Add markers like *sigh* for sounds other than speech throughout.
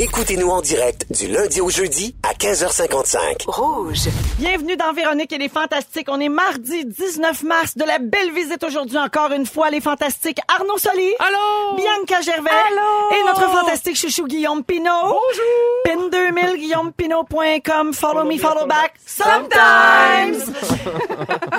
Écoutez-nous en direct du lundi au jeudi à 15h55. Rouge. Bienvenue dans Véronique et les Fantastiques. On est mardi 19 mars de la belle visite aujourd'hui encore une fois les Fantastiques. Arnaud Soli. Allô? Bianca Gervais. Allô? Et notre fantastique chouchou Guillaume Pinot. Bonjour. Pin 2000 guillaumepinot.com. Follow me, follow back. Sometimes.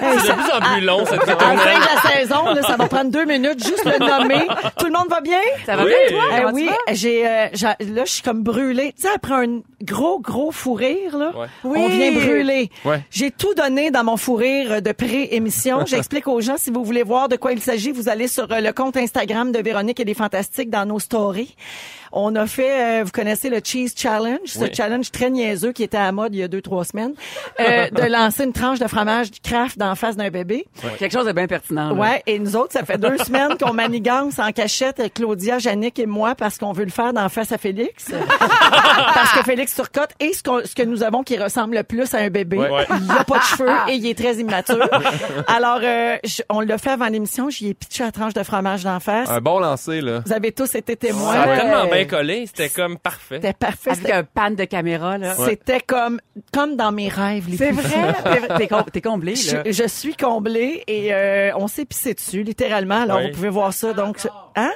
Hey, C'est de plus en plus long, cette à la fin de la saison, là, ça va prendre deux minutes, juste le nommer. Tout le monde va bien? Ça va Oui. bien, toi? Eh Comment tu oui, vas? j'ai euh, j'a- là je suis comme brûlée. Tu sais après un gros gros fou rire là, Ouais. on vient brûler. Ouais. J'ai tout donné dans mon fou rire de pré-émission. *laughs* J'explique aux gens si vous voulez voir de quoi il s'agit, vous allez sur euh, le compte Instagram de Véronique et les Fantastiques dans nos stories. On a fait, euh, vous connaissez le Cheese Challenge, ce challenge très niaiseux qui était à la mode il y a deux, trois semaines, euh, *laughs* de lancer une tranche de fromage du craft dans la face d'un bébé. Quelque chose de bien pertinent. là. Ouais, et nous autres, ça fait deux *laughs* semaines qu'on manigance en cachette, avec Claudia, Yannick et moi, parce qu'on veut le faire dans face à Félix. *laughs* parce que Félix surcote et ce, qu'on- ce que nous avons qui ressemble le plus à un bébé. Ouais. Il a pas de cheveux et il est très immature. Alors, euh, je- on l'a fait avant l'émission, j'y ai pitché la tranche de fromage d'en face. Un bon lancer, là. Vous avez tous été témoins. Ça a tellement bien collé, c'était comme parfait. C'était parfait. Avec C'était- un pan de caméra, là. C'était comme, comme dans mes rêves. les C'est vrai? T'es- T'es com- T'es comblé, là. Je, je suis comblée et euh, on s'est pissé dessus, littéralement. Alors, Oui. vous pouvez voir ça. Donc, hein?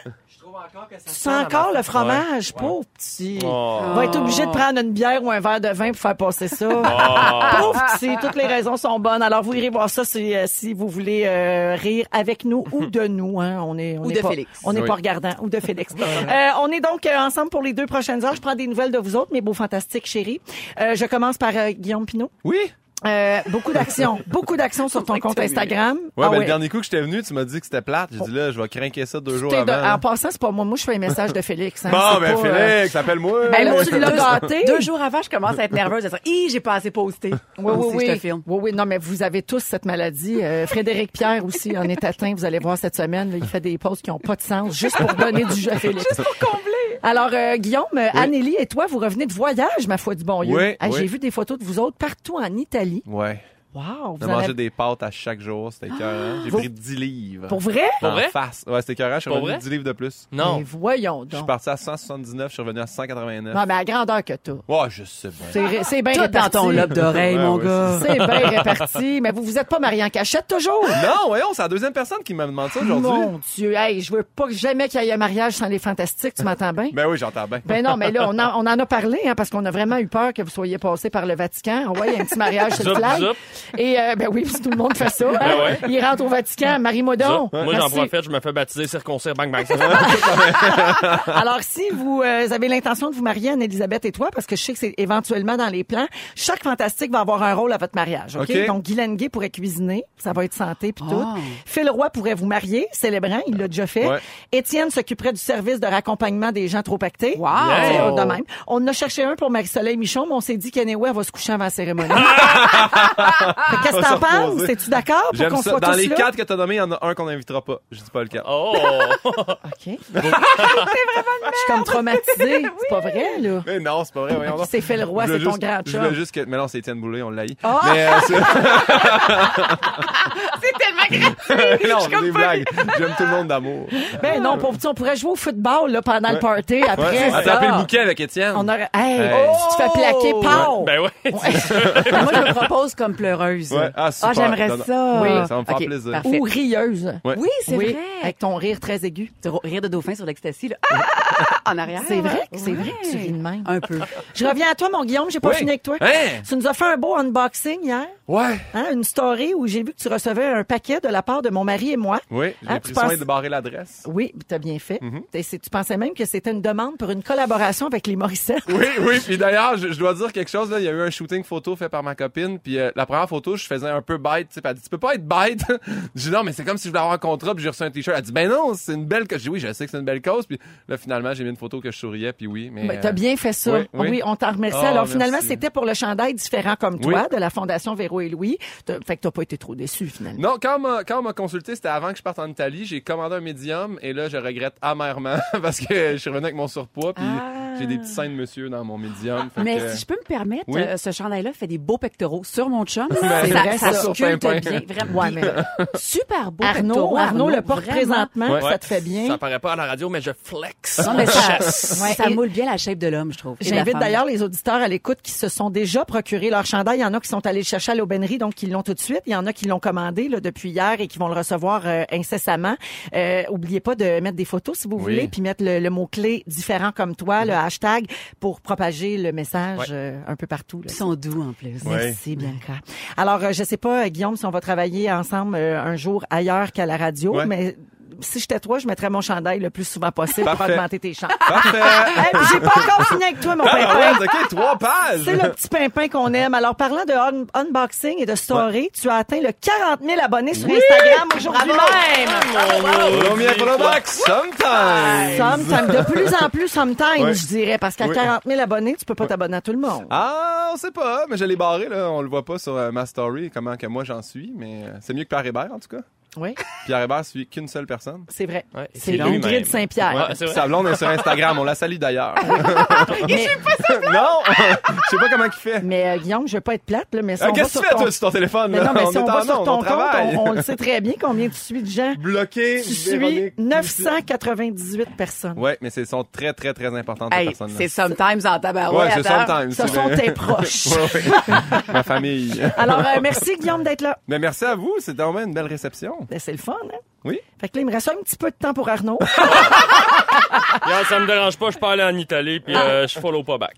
Tu sens encore le fromage, pauvre petit. Oh. On va être obligé de prendre une bière ou un verre de vin pour faire passer ça. Oh. *laughs* Pauvre petit, toutes les raisons sont bonnes. Alors, vous irez voir ça si, euh, si vous voulez euh, rire avec nous ou *laughs* de nous. Hein. On est, on Ou est de pas, Félix. On n'est Oui. pas regardant. Ou de Félix. *laughs* Euh, on est donc euh, ensemble pour les deux prochaines heures. Je prends des nouvelles de vous autres, mes beaux fantastiques chéris. Euh, je commence par euh, Guillaume Pinot. Oui? Euh, beaucoup d'actions. *laughs* beaucoup d'actions sur ton compte Instagram. Ouais, Ah ben, ouais. le dernier coup que j'étais venu, tu m'as dit que c'était plate. J'ai dit là, je vais craquer ça deux jours avant. de- en passant, c'est pas moi. Moi, je fais un message de Félix. hein. Bon, ben, pas, euh, Félix, appelle-moi. Ben, là, Moi, tu l'as gâté. Deux jours avant, je commence à être nerveuse. À dire, Hi, j'ai pas assez posté. Oui, oui, oui. Je te filme. Oui, oui, non, mais vous avez tous cette maladie. Euh, Frédéric Pierre aussi en est atteint. Vous allez voir cette semaine. là, il fait des pauses qui n'ont pas de sens juste pour donner du jeu à Félix. Juste pour combler. Alors, euh, Guillaume, euh, Anneli et toi, vous revenez de voyage, ma foi du bon Dieu. Oui, Ah, oui. J'ai vu des photos de vous autres partout en Italie. Ouais. Wow. Mangé avez- des pâtes à chaque jour. C'était écœurant. J'ai Vous- pris 10 livres. Pour vrai? Pour En vrai? face. Ouais, c'était écœurant. Je suis Pour revenu vrai? 10 livres de plus. Non. Mais voyons Je suis donc. parti à 179, je suis revenu à 189. Non, mais à grandeur que t'as. Ouais, je sais bien. C'est ré- C'est bien Tout dans réparti. ton lobe d'oreille, Ouais, mon ouais, gars. C'est bien réparti. Mais vous, vous êtes pas marié en cachette toujours? *laughs* Non, voyons, c'est la deuxième personne qui me demande ça aujourd'hui. Mon Dieu, hey, je veux pas que jamais qu'il y ait un mariage sans les fantastiques, tu m'entends bien? Ben oui, j'entends bien. Ben non, mais là, on, en- *laughs* on en a parlé, hein, parce qu'on a vraiment eu peur que vous soyez passé par le Vatican. On voit, il y a un petit mariage sur le flag. Et, euh, ben oui, tout le monde fait ça. hein. Ben ouais. Il rentre au Vatican, Marie-moi donc. Moi, j'en profite, je me fais baptiser, circoncire, bang, bang. *laughs* Alors, si vous euh, avez l'intention de vous marier, Anne-Elisabeth et toi, parce que je sais que c'est éventuellement dans les plans, chaque fantastique va avoir un rôle à votre mariage, OK? OK. Donc, Guy Lenguet pourrait cuisiner, ça va être santé puis tout. Oh. Phil Roy pourrait vous marier, célébrant, il l'a déjà fait. Ouais. Étienne s'occuperait du service de raccompagnement des gens trop pactés. Wow. Yeah. de même. On en a cherché un pour Marie-Soleil Michon, mais on s'est dit qu'Anyway, elle va se coucher avant la cérémonie. *laughs* Fait que Qu'est-ce que On t'en se penses? Es-tu d'accord pour qu'on soit Dans tous les là? quatre que t'as nommés, il y en a un qu'on n'invitera pas. Je dis pas lequel. Oh! *laughs* OK. Je suis comme traumatisée. *laughs* C'est pas vrai, là. Mais non, c'est pas vrai. Voyons donc. C'est Phil Roy, Je c'est ton juste- grand Je chum. voulais juste que. Mais non, c'est Étienne Boulay, on l'a eu. Ah! Mais euh, c'est. *laughs* C'est tellement gratuit. non, c'est des blagues. J'aime tout le monde d'amour. Ben non, petit, on pourrait jouer au football là, pendant le party. Après, Ouais. ça, Attraper le bouquet avec Étienne. on aurait... Hey, Hey. tu te fais plaquer, pow! Ben ouais. Moi, je me propose comme Ouais. Ah, super. j'aimerais ça. Oui. Ça va me faire plaisir. parfait. Ou rieuse. Ouais. Oui, c'est oui, vrai. avec ton rire très aigu. Rire de dauphin sur l'ecstasy, là. Ah, ah, ah, en arrière. C'est vrai, que- c'est Ouais. vrai que tu ris de même. Un peu. Je reviens à toi, mon Guillaume, j'ai pas Oui. fini avec toi. Hein? Tu nous as fait un beau unboxing hier. Ouais. Hein, une story où j'ai vu que tu recevais un paquet de la part de mon mari et moi. Oui, j'ai Hein, pris soin penses- de barrer l'adresse. Oui, tu as bien fait. C'est- tu pensais même que c'était une demande pour une collaboration avec les Morissette. Oui, *laughs* oui. Puis d'ailleurs, je, je dois dire quelque chose. Là. Il y a eu un shooting photo fait par ma copine. Puis euh, la première photo, je faisais un peu bête. Tu elle dit, peux pas être bête. *laughs* je dis non, mais c'est comme si je voulais avoir un contrat. Puis j'ai reçu un t-shirt. Elle dit, ben non, c'est une belle cause. Je dis oui, je sais que c'est une belle cause. Puis là, finalement, j'ai mis une photo que je souriais. Puis oui, mais. Ben, t'as euh, bien fait ça. oui, Oui, oui. on t'en remercie. Oh, Alors merci. finalement, c'était pour le chandail différent comme toi Oui. de la Fondation Véro et Louis. Fait que t'as pas été trop déçu finalement. Non, quand on m'a- consulté, c'était avant que je parte en Italie. J'ai commandé un médium et là, je regrette amèrement *laughs* parce que je suis revenu avec mon surpoids. Puis J'ai des petits seins de monsieur dans mon médium. Mais que- si je peux me permettre, Oui. euh, ce chandail-là fait des beaux pectoraux sur mon chum. *laughs* Ça, vrai, ça, ça. sculpte Sur Pimpin. bien. Vraiment. Ouais, mais Super beau Arnaud, pectoraux. Arnaud le porte vraiment. présentement, Ouais. ça te fait bien? Ça paraît pas à la radio, mais je flex. Non, mais ça, *laughs* Ouais, ça moule bien la shape de l'homme, je trouve. J'invite d'ailleurs les auditeurs à l'écoute qui se sont déjà procuré leur chandail. Il y en a qui sont allés le chercher à l'aubainerie, donc qui l'ont tout de suite. Il y en a qui l'ont commandé là, depuis hier et qui vont le recevoir euh, incessamment. Euh, oubliez pas de mettre des photos si vous Oui. voulez, puis mettre le, le mot-clé différent comme toi, le hashtag, pour propager le message Ouais. euh, un peu partout. là. Ils sont doux en plus. Ouais. Merci, Bianca. Alors, euh, je sais pas, Guillaume, si on va travailler ensemble euh, un jour ailleurs qu'à la radio, Ouais. mais si j'étais toi, je mettrais mon chandail le plus souvent possible pour Parfait. augmenter tes chances. Parfait! *laughs* Hey, j'ai pas encore fini avec toi, mon pimpin. Ah, ouais, OK, trois pages! C'est le petit pimpin qu'on aime. Alors, parlant de un- unboxing et de story, tu as atteint le 40 000 abonnés sur Instagram aujourd'hui même. Premier pour le box, sometimes! Sometime, de plus en plus sometimes, Ouais. je dirais, parce qu'à Oui. 40 000 abonnés, tu peux pas t'abonner à tout le monde. Ah, on sait pas, mais je l'ai barré, là. On le voit pas sur euh, ma story, comment que moi j'en suis, mais euh, c'est mieux que Pierre Hébert, en tout cas. Oui, Pierre Hébert suit qu'une seule personne? c'est vrai. Ouais, c'est. Ingrid Saint-Pierre. Ouais. Sa blonde est sur Instagram, on la salue d'ailleurs. *laughs* Mais, non! Je sais pas comment il fait. mais, euh, Guillaume, je veux pas être plate, là, mais si on va Qu'est-ce que sur tu fais, ton... toi, sur ton téléphone? Mais là? non, mais on si on va en sur ton on compte, on, on le sait très bien combien tu suis de gens. Bloqué, Tu suis Véronique. 998 personnes. Ouais, mais c'est sont très, très, très importantes, ces Hey, personnes-là. c'est sometimes en tabarouette. Ouais, c'est hein? sometimes. Ce c'est sont tes proches. *laughs* Ma famille. Alors, euh, merci Guillaume d'être là. Mais merci à vous, c'était vraiment une belle réception. Ben, C'est le fun, hein? Oui. Fait que là, il me reste un petit peu de temps pour Arnaud. *laughs* *laughs* Regarde, ça me dérange pas, je peux aller en Italie, puis euh, je follow pas back.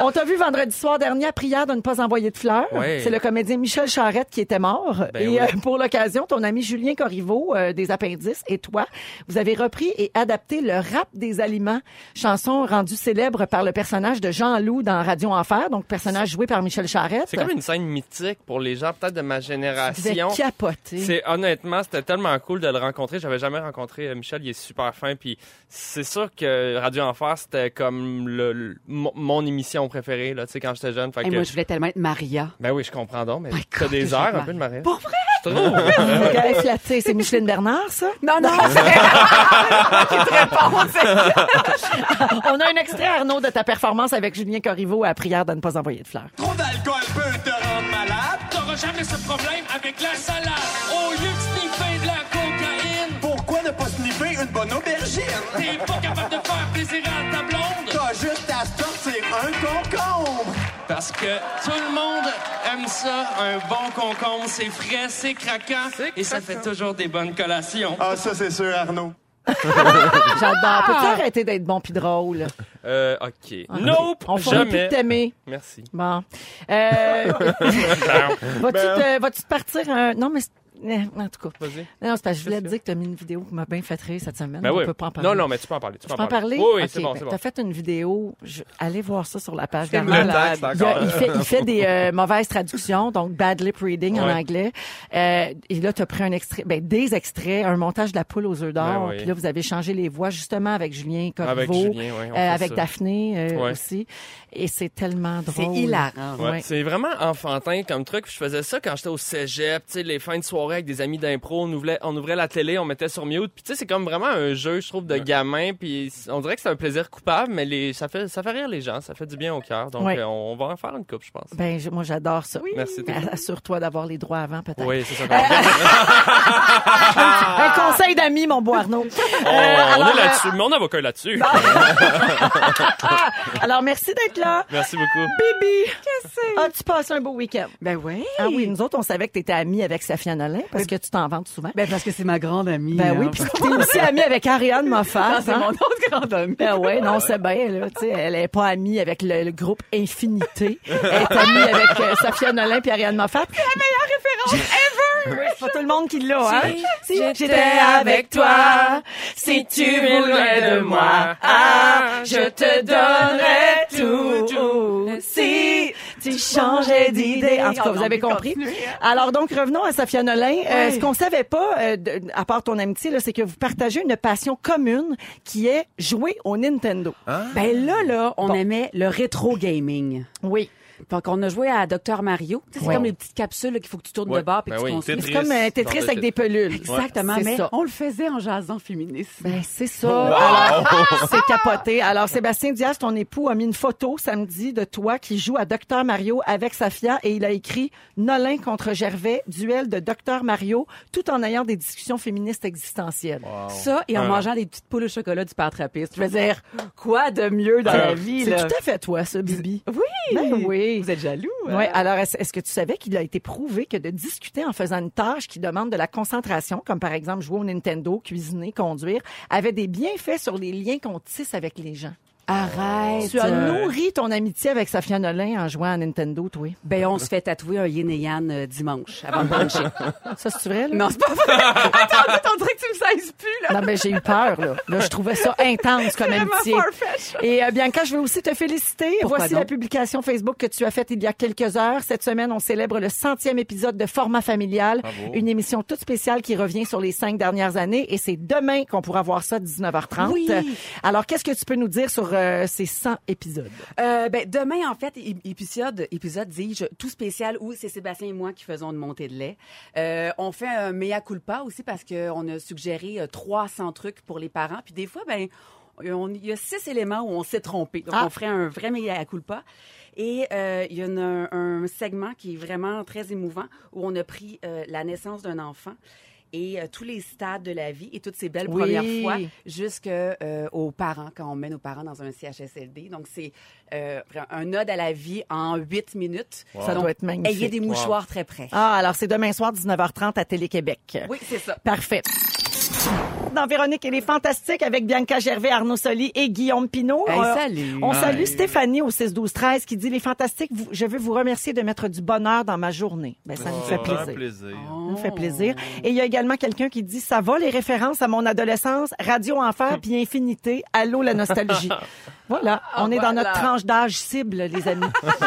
On t'a vu vendredi soir dernier à prière de ne pas envoyer de fleurs. C'est le comédien Michel Charette qui était mort. Ben et oui. euh, pour l'occasion, ton ami Julien Corriveau euh, des Appendices et toi, vous avez repris et adapté le rap des aliments, chanson rendue célèbre par le personnage de Jean Loup dans Radio Enfer, donc personnage joué par Michel Charette. C'est comme une scène mythique pour les gens peut-être de ma génération. capoter. C'est honnêtement, c'était tellement cool de le rencontrer. J'avais jamais rencontré euh, Michel, il est super fin. Puis c'est sûr que Radio Enfer c'était comme le, le- mon, émission préférée là, tu sais quand j'étais jeune. Fait Hey, moi, je voulais tellement être Maria. Ben oui, je comprends donc, mais t'as des j'ai un peu de Maria. Pour vrai? Je trouve. *laughs* C'est Micheline Bernard, ça? Non, non, On a un extrait, Arnaud, de ta performance avec Julien Corriveau à prière de ne pas envoyer de fleurs. Trop d'alcool peut te rendre malade. T'auras jamais ce problème avec la salade. Au lieu bonne aubergine? t'es pas capable de faire plaisir à ta blonde. T'as juste à sortir un concombre. Parce que tout le monde aime ça, un bon concombre. C'est frais, c'est craquant et ça fait toujours des bonnes collations. Ah, ça, c'est sûr, Arnaud. *laughs* J'adore. Peux-tu arrêter d'être bon pis drôle? Euh, ok. Nope, On finit plus de jamais. t'aimer. Merci. Bon. Euh, *laughs* *laughs* vas-tu te, vas-tu te partir un... Non, mais... eh, En tout cas. Vas-y. Non, c'est parce que je voulais te dire que tu as mis une vidéo qui m'a bien fait rire cette semaine. Ben on oui. peut pas en parler. Non, non, mais tu peux en parler. Tu Tu peux peux en parler? Oui, c'est bon, ben, c'est bon. T'as fait une vidéo. Je... Allez voir ça sur la page texte Il, il fait, il fait des euh, mauvaises traductions, donc bad lip reading en anglais. Euh, et là, tu as pris un extrait, ben, des extraits, un montage de la poule aux œufs d'or. Ben. Puis là, vous avez changé les voix justement avec Julien Corriveau, Avec Julien, oui, on euh, avec ça. Daphné euh, Ouais. aussi. Et c'est tellement drôle. C'est hilarant. Ouais, Ouais. C'est vraiment enfantin comme truc. Je faisais ça quand j'étais au cégep, tu sais, les fins de soirée avec des amis d'impro, on ouvrait, on ouvrait la télé, on mettait sur mute. Puis tu sais, c'est comme vraiment un jeu, je trouve, de gamin. Puis on dirait que c'est un plaisir coupable, mais les, ça fait, ça fait rire les gens, ça fait du bien au cœur. Donc Ouais. euh, on va en faire une coupe, je pense. Ben, je- moi, j'adore ça. Merci, Mais t'es- Assure-toi d'avoir les droits avant, peut-être. Oui, c'est ça. *laughs* Un conseil d'amis, mon beau Arnaud. *laughs* on, Euh, on alors, est là-dessus. Mon avocat est là-dessus. Ah, *laughs* alors, merci d'être là. Merci beaucoup. Bibi, as-tu passé un beau week-end? Ben oui. Ah oui, nous autres, on savait que tu étais amie avec Safia Nolin parce que tu t'en vantes souvent. Ben parce que c'est ma grande amie. Ben hein. oui, puis t'es aussi amie avec Ariane *laughs* Moffat. c'est hein? mon autre grande amie. Ben ouais, non, c'est bien, là. Tu sais, elle est pas amie avec le, le groupe Infinité. Elle est amie avec euh, Safia Nolin puis Ariane Moffat. C'est la meilleure référence ever! *laughs* Oui, c'est pas tout le monde qui l'a, hein? Si j'étais avec toi, si tu voulais de moi, ah, je te donnerais tout. Si tu changeais d'idée. En tout cas, vous avez compris. Alors donc, revenons à Safia Nolin. Euh, ce qu'on savait pas, euh, de- à part ton amitié, là, c'est que vous partagez une passion commune qui est jouer au Nintendo. Ben là, là, on Bon. aimait le rétro gaming. Oui. Fait qu'on a joué à Docteur Mario. Tu sais, C'est Ouais. comme les petites capsules qu'il faut que tu tournes Ouais. de bord puis Ben oui. tu construis. Tetris. C'est comme euh, Tetris Genre de avec des pelules. Exactement, C'est mais ça. on le faisait en jasant féministe. Ben, c'est ça. Alors, c'est capoté. Alors, Sébastien Diaz, ton époux, a mis une photo samedi de toi qui joue à Docteur Mario avec Safia et il a écrit Nolin contre Gervais, duel de Docteur Mario, tout en ayant des discussions féministes existentielles. Ça, et en Ouais. mangeant des petites poules au chocolat du père trappiste. Je veux dire, quoi de mieux dans la vie, C'est là? tout à fait toi, ça, Bibi. Oui! Ben oui. Vous êtes jaloux? hein? Ouais, alors est-ce est-ce que tu savais qu'il a été prouvé que de discuter en faisant une tâche qui demande de la concentration, comme par exemple jouer au Nintendo, cuisiner, conduire, avait des bienfaits sur les liens qu'on tisse avec les gens? Arrête! Tu as nourri ton amitié avec Safia Nolin en jouant à Nintendo, toi? Ben, on se fait tatouer un yin et yang euh, dimanche avant de bruncher. *laughs* Ça, c'est vrai, là? non, c'est pas vrai! *laughs* Attends, attends, on dirait que tu me saises plus, là. Non, ben, j'ai eu peur, là. Là, je trouvais ça intense comme Vraiment amitié. Et euh, Bianca, je veux aussi te féliciter. Pourquoi Voici donc? la publication Facebook que tu as faite il y a quelques heures. Cette semaine, on célèbre le centième épisode de Format familial, Bravo. une émission toute spéciale qui revient sur les cinq dernières années. Et c'est demain qu'on pourra voir ça, 19h30. Oui. Alors, qu'est-ce que tu peux nous dire sur euh, ces 100 épisodes? Euh, ben, demain, en fait, épisode, épisode, dis-je, tout spécial où c'est Sébastien et moi qui faisons une montée de lait. Euh, on fait un mea culpa aussi parce qu'on a suggéré euh, 300 trucs pour les parents. Puis des fois, ben, on- il y a six éléments où on s'est trompé. Donc, Ah. on ferait un vrai mea culpa. Et euh, il y a une- un, un segment qui est vraiment très émouvant où on a pris euh, la naissance d'un enfant et euh, tous les stades de la vie et toutes ces belles Oui. premières fois jusqu'aux parents, quand on met nos parents dans un CHSLD. Donc, c'est euh, un ode à la vie en huit minutes. Ça Donc, doit être magnifique. Ayez des mouchoirs très près. Ah, alors c'est demain soir, 19h30 à Télé-Québec. Oui, c'est ça. Parfait. Dans Véronique, elle est fantastique avec Bianca Gervais, Arnaud Soli et Guillaume Pinot. Hey, Euh, salut. On salue Stéphanie au 6 12 13 qui dit les fantastiques, vous- je veux vous remercier de mettre du bonheur dans ma journée. Ben ça nous fait Un plaisir. plaisir. Ça nous fait plaisir. Et il y a également quelqu'un qui dit ça va les références à mon adolescence, Radio Enfer puis Infinité, allô la nostalgie. *laughs* voilà, on est dans notre tranche d'âge cible les amis. *laughs*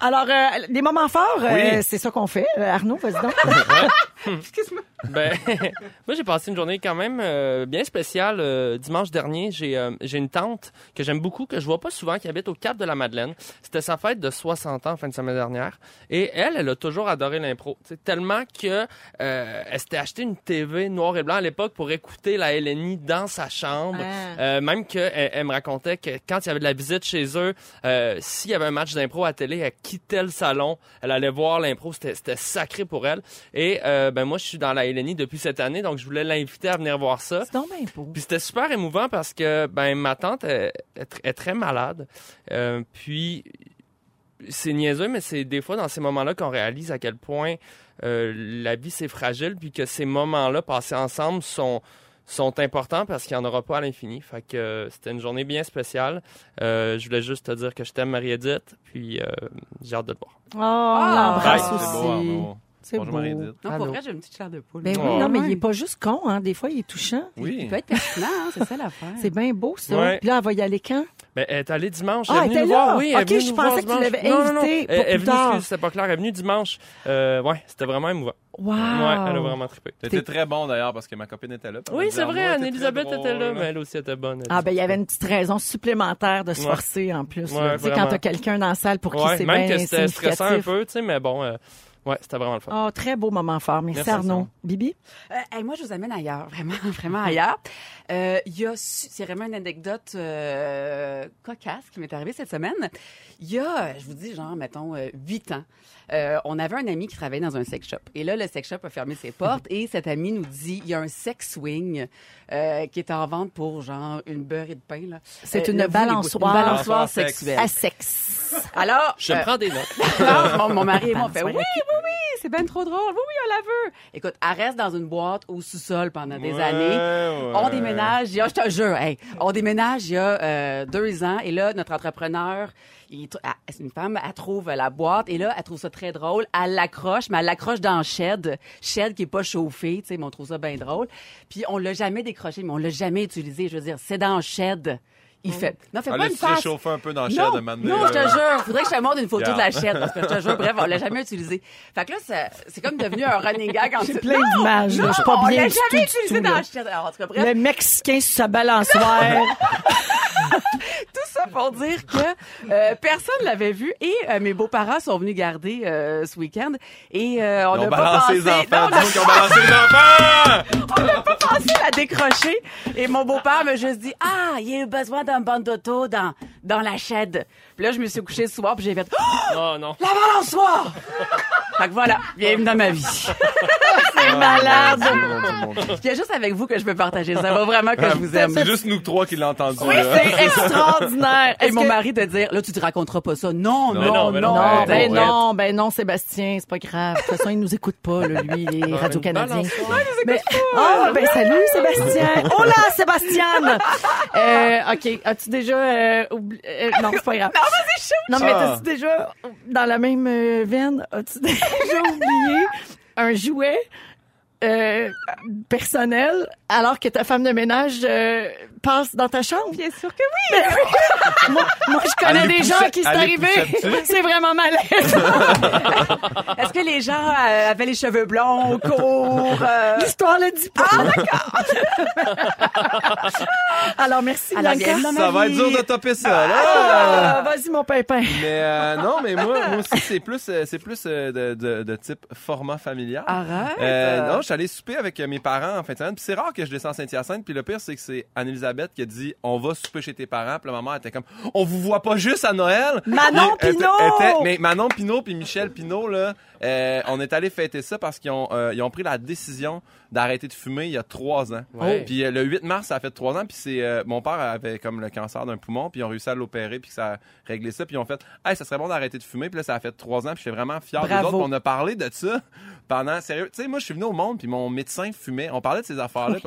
Alors euh, les moments forts, euh, c'est ça qu'on fait. Euh, Arnaud, vas-y donc. *laughs* Ben, *laughs* moi, j'ai passé une journée quand même euh, bien spéciale. euh, dimanche dernier, j'ai euh, j'ai une tante que j'aime beaucoup, que je vois pas souvent, qui habite au Cap de la Madeleine. C'était sa fête de 60 ans, fin de semaine dernière. Et elle, elle a toujours adoré l'impro. Tellement que euh, elle s'était acheté une TV noir et blanc à l'époque pour écouter la LNI dans sa chambre. Ah. Euh, même qu'elle elle, me racontait que quand il y avait de la visite chez eux, euh, s'il y avait un match d'impro à télé, elle quittait le salon, elle allait voir l'impro, c'était c'était sacré pour elle. Et euh, ben moi, je suis dans la LNI depuis cette année, donc je voulais l'inviter à venir voir ça. C'est donc bien beau. Puis c'était super émouvant parce que ben ma tante est, est tr- est très malade. Euh, puis c'est niaiseux, mais c'est des fois dans ces moments-là qu'on réalise à quel point euh, la vie c'est fragile, puis que ces moments-là passés ensemble sont sont importants parce qu'il n'y en aura pas à l'infini. Fait que euh, c'était une journée bien spéciale. Euh, je voulais juste te dire que je t'aime Marie-Edith, puis euh, j'ai hâte de te voir. Oh, on l'embrasse Ouais, aussi. C'est Bonjour. Marie-Edith. Non, Allô? pour vrai, j'ai une petite chair de poule. Ben oui, Oh. non, mais il est pas juste con, hein. Des fois, il est touchant. Oui. Il peut être pertinent, hein, c'est ça l'affaire. C'est bien beau, ça. Ouais. Puis là, elle va y aller quand? Ben, elle est allée dimanche. Ah, elle est venue elle nous était là? voir. Oui, elle est Ok, venue je nous pensais que tu dimanche. l'avais Non, non, non. invitée pour Elle, elle est plus venue, tard. excuse, c'était pas clair. Elle est venue dimanche. Euh, ouais, c'était vraiment émouvant. Wow! Ouais, elle a vraiment trippé. T'étais très bon d'ailleurs parce que ma copine était là. puis elle Oui, c'est disait, vrai, Anne-Elisabeth était là, drôle. mais elle aussi était bonne. elle Ah, ben, il y avait une petite raison supplémentaire de se Ouais. forcer, en plus. là. Ouais, tu sais, quand vraiment. t'as quelqu'un dans la salle pour qui Ouais, c'est même bien que c'était stressant un significatif. peu, tu sais, mais bon, euh, ouais, c'était vraiment le fun. Oh, très beau moment fort. Merci, Merci, Arnaud. Bibi? Euh, hey, moi, je vous amène ailleurs, *laughs* vraiment, vraiment ailleurs. Euh, Il y a, su- c'est vraiment une anecdote euh, cocasse qui m'est arrivée cette semaine. Il y a, je vous dis, genre, mettons, euh, huit ans, euh, on avait un ami qui travaillait dans un sex shop. Et là, le sex shop a fermé ses portes *laughs* et cet ami nous dit, il y a un sex swing euh, qui est en vente pour, genre, une beurrée de pain. là. C'est Euh, une balançoire. Une balançoire sexuelle. À sexe. Alors, Je euh, prends des notes. *laughs* alors, mon, mon mari et moi, on fait oui, oui, oui, c'est bien trop drôle. Oui, oui, on la veut. Écoute, elle reste dans une boîte au sous-sol pendant des Ouais, années. ouais. On déménage, il y a, je te jure, hey, on déménage il y a euh, deux ans. Et là, notre entrepreneur, elle- c'est une femme, elle trouve la boîte et là, elle trouve ça très drôle. Elle l'accroche, mais elle l'accroche dans Shed. Shed qui est pas chauffé, tu sais, mais on trouve ça bien drôle. Puis on l'a jamais décroché, mais on l'a jamais utilisé. Je veux dire, c'est dans Shed. Il fait. Non, fais Elle pas a une face. réchauffé un peu dans Non, chat de Mané. non, je te jure. Faudrait que je te montre une photo de la chaîne. Parce que je te jure, bref, on l'a jamais utilisé. Fait que là, c'est comme devenu un running gag en J'ai plein d'images, Je suis pas on bien l'a du jamais tout, utilisé tout, dans la chaîne. Alors, en tout cas, bref, Le Mexicain sur sa balançoire. tout ça pour dire que euh, personne l'avait vu et euh, mes beaux-parents sont venus garder euh, ce week-end et euh, on n'a pas pensé. les enfants. Non, on a- balancé les enfants! on n'a pas pensé la décrocher. Et mon beau-père m'a juste dit Ah, il y a eu besoin d'un banc d'auto dans, dans la shed. Puis là, je me suis couchée ce soir puis j'ai fait Oh, non. *gasps* la balançoire! *laughs* fait que voilà, bienvenue dans ma vie. *laughs* C'est malade. Dieu. Il y a juste avec vous que je peux partager ça. va vraiment que je vous aime. C'est juste nous trois qui l'ont entendu. Oui, c'est extraordinaire. Et mon mari de dire, là, tu te raconteras pas ça. Non, non, non, non, mais non. non. Non, Ouais, ben non, ben non, Sébastien, c'est pas grave. De toute façon, il nous écoute pas, là, lui, les Radio-Canadiens. Mais, oh, ben salut, Sébastien. *laughs* Oh là, Sébastien! Euh, OK, as-tu déjà... euh, oubli- euh, non, c'est pas grave. Non, chaud! Non, mais Ah. t'as-tu déjà, dans la même euh, veine, as-tu *laughs* déjà oublié un jouet euh, personnel alors que ta femme de ménage euh, passe dans ta chambre? Bien sûr que oui. *laughs* moi, moi, je connais des gens qui c'est elle les arrivé. poussait-tu? C'est vraiment malaise. *laughs* Est-ce que les gens euh, avaient les cheveux blonds, courts? euh, L'histoire le dit pas. *laughs* Alors, merci, Alors, Bianca. dans ma Ça va être dur de topper ça, là! Ah, Vas-y, mon pépin. Mais euh, non, mais moi, moi aussi, c'est plus, euh, c'est plus euh, de, de, de type format familial. Arrête. Euh, non, je suis allé souper avec mes parents en fin de semaine. Puis c'est rare que je descends Saint-Hyacinthe. Puis le pire, c'est que c'est Anne-Elisabeth qui a dit on va souper chez tes parents. Puis la maman était comme on vous voit pas juste à Noël. Manon Puis, Pinot! était- était- mais Manon Pinot puis Michel Pinot là, euh, on est allé fêter ça parce qu'ils ont euh, ils ont pris la décision d'arrêter de fumer il y a trois ans. Ouais. Puis euh, le 8 mars, ça a fait trois ans. Puis c'est euh, mon père avait comme le cancer d'un poumon. Puis ils ont réussi à l'opérer. Puis ça a réglé ça. Puis ils ont fait hey, ça serait bon d'arrêter de fumer. Puis là, ça a fait trois ans. Puis je suis vraiment fier des Bravo. autres. Puis on a parlé de ça pendant sérieux. Tu sais, moi, je suis venu au monde. Puis mon médecin fumait. On parlait de ces affaires-là. *laughs*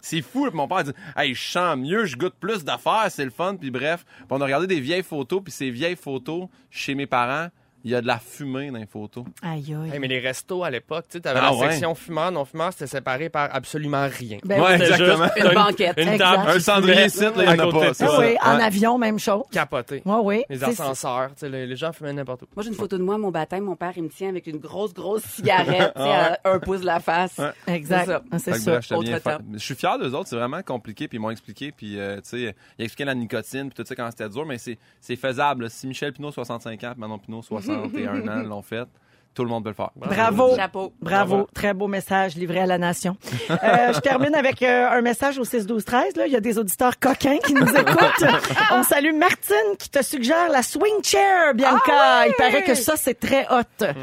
c'est fou. Mon père dit hey, je sens mieux, je goûte plus d'affaires. C'est le fun. Puis bref. On a regardé des vieilles photos. Puis ces vieilles photos chez mes parents, il y a de la fumée dans les photos. Aïe, aïe. Hey, mais les restos à l'époque, tu sais, t'avais Ah la ouais. section fumeur, non fumeur, c'était séparé par absolument rien. Ben Ouais, exactement. juste Une banquette. Une table. Un cendrier ici, là, il y à en a pas, Ah en avion, même chose. Capoté. Oui, oui. Les ascenseurs, tu sais, les, les gens fumaient n'importe où. Moi, j'ai une photo de moi mon baptême. Mon père, il me tient avec une grosse, grosse cigarette, tu sais, à un pouce de la face. Ouais. Exact. C'est ça. Fa- Je suis fier d'eux autres, c'est vraiment compliqué, puis ils m'ont expliqué, puis euh, tu sais, ils expliquaient la nicotine, puis tout ça quand c'était dur, mais c'est c'est faisable. Si Michel Pinot 65 ans, Manon Pinot 61 ans *laughs* l'ont fait, tout le monde peut le faire. Bravo. Chapeau. Bravo. Bravo. Très beau message livré à la nation. *laughs* Euh, je termine avec euh, un message au 6-12-13. Là. Il y a des auditeurs coquins qui nous *laughs* écoutent. On salue Martine qui te suggère la swing chair, Bianca. Ah oui! Il paraît que ça, c'est très hot. Ben,